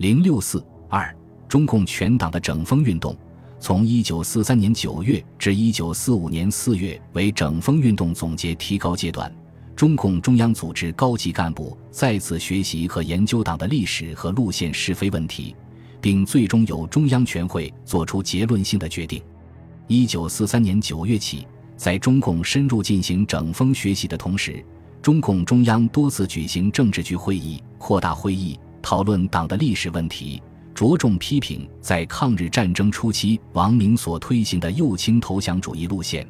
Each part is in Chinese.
零六四二，中共全党的整风运动，从一九四三年九月至一九四五年四月为整风运动总结提高阶段。中共中央组织高级干部再次学习和研究党的历史和路线是非问题，并最终由中央全会作出结论性的决定。一九四三年九月起，在中共深入进行整风学习的同时，中共中央多次举行政治局会议、扩大会议，讨论党的历史问题，着重批评在抗日战争初期王明所推行的右倾投降主义路线。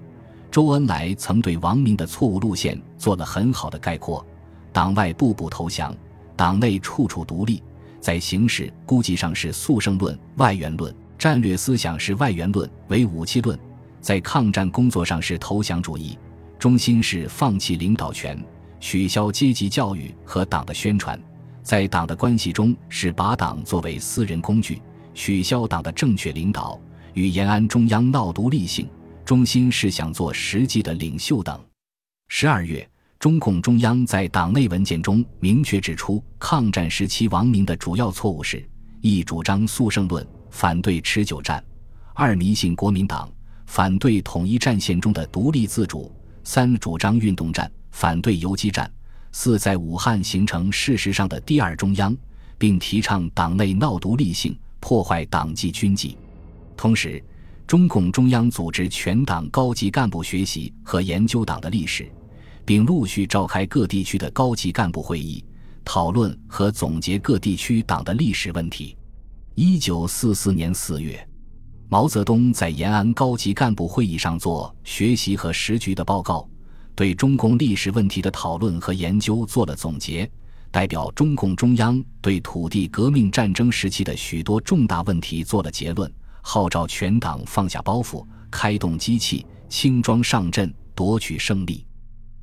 周恩来曾对王明的错误路线做了很好的概括：党外步步投降，党内处处独立，在形式估计上是速胜论、外援论，战略思想是外援论、为武器论，在抗战工作上是投降主义，中心是放弃领导权，取消阶级教育和党的宣传，在党的关系中是把党作为私人工具，取消党的正确领导，与延安中央闹独立性。中心是想做实际的领袖等。十二月，中共中央在党内文件中明确指出，抗战时期王明的主要错误是：一主张速胜论，反对持久战；二迷信国民党，反对统一战线中的独立自主；三主张运动战，反对游击战；四在武汉形成事实上的第二中央，并提倡党内闹独立性，破坏党纪军纪。同时。中共中央组织全党高级干部学习和研究党的历史，并陆续召开各地区的高级干部会议，讨论和总结各地区党的历史问题。一九四四年四月，毛泽东在延安高级干部会议上做学习和时局的报告，对中共历史问题的讨论和研究做了总结，代表中共中央对土地革命战争时期的许多重大问题做了结论。号召全党放下包袱，开动机器，轻装上阵，夺取胜利。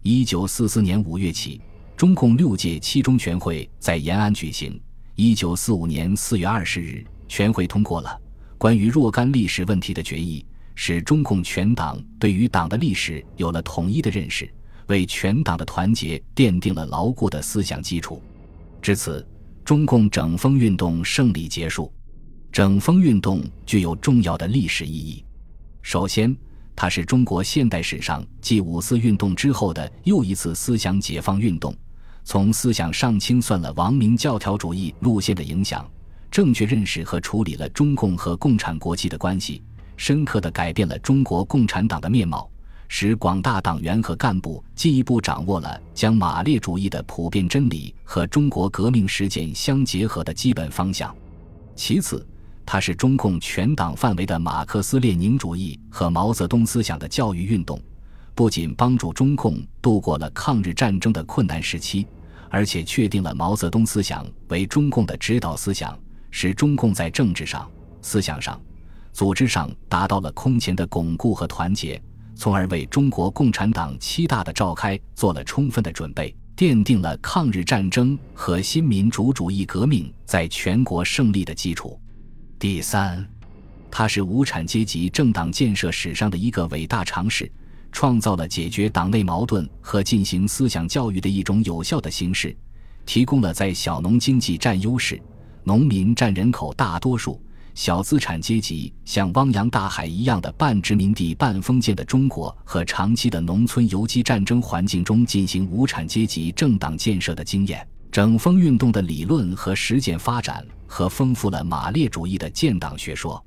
一九四四年五月起，中共六届七中全会在延安举行。一九四五年四月二十日，全会通过了关于若干历史问题的决议，使中共全党对于党的历史有了统一的认识，为全党的团结奠定了牢固的思想基础。至此，中共整风运动胜利结束。整风运动具有重要的历史意义。首先，它是中国现代史上继五四运动之后的又一次思想解放运动。从思想上清算了王明教条主义路线的影响，正确认识和处理了中共和共产国际的关系，深刻地改变了中国共产党的面貌，使广大党员和干部进一步掌握了将马列主义的普遍真理和中国革命实践相结合的基本方向。其次，它是中共全党范围的马克思列宁主义和毛泽东思想的教育运动，不仅帮助中共度过了抗日战争的困难时期，而且确定了毛泽东思想为中共的指导思想，使中共在政治上、思想上、组织上达到了空前的巩固和团结，从而为中国共产党七大的召开做了充分的准备，奠定了抗日战争和新民主主义革命在全国胜利的基础。第三，它是无产阶级政党建设史上的一个伟大尝试，创造了解决党内矛盾和进行思想教育的一种有效的形式，提供了在小农经济占优势、农民占人口大多数、小资产阶级像汪洋大海一样的半殖民地半封建的中国和长期的农村游击战争环境中进行无产阶级政党建设的经验。整风运动的理论和实践发展，和丰富了马列主义的建党学说。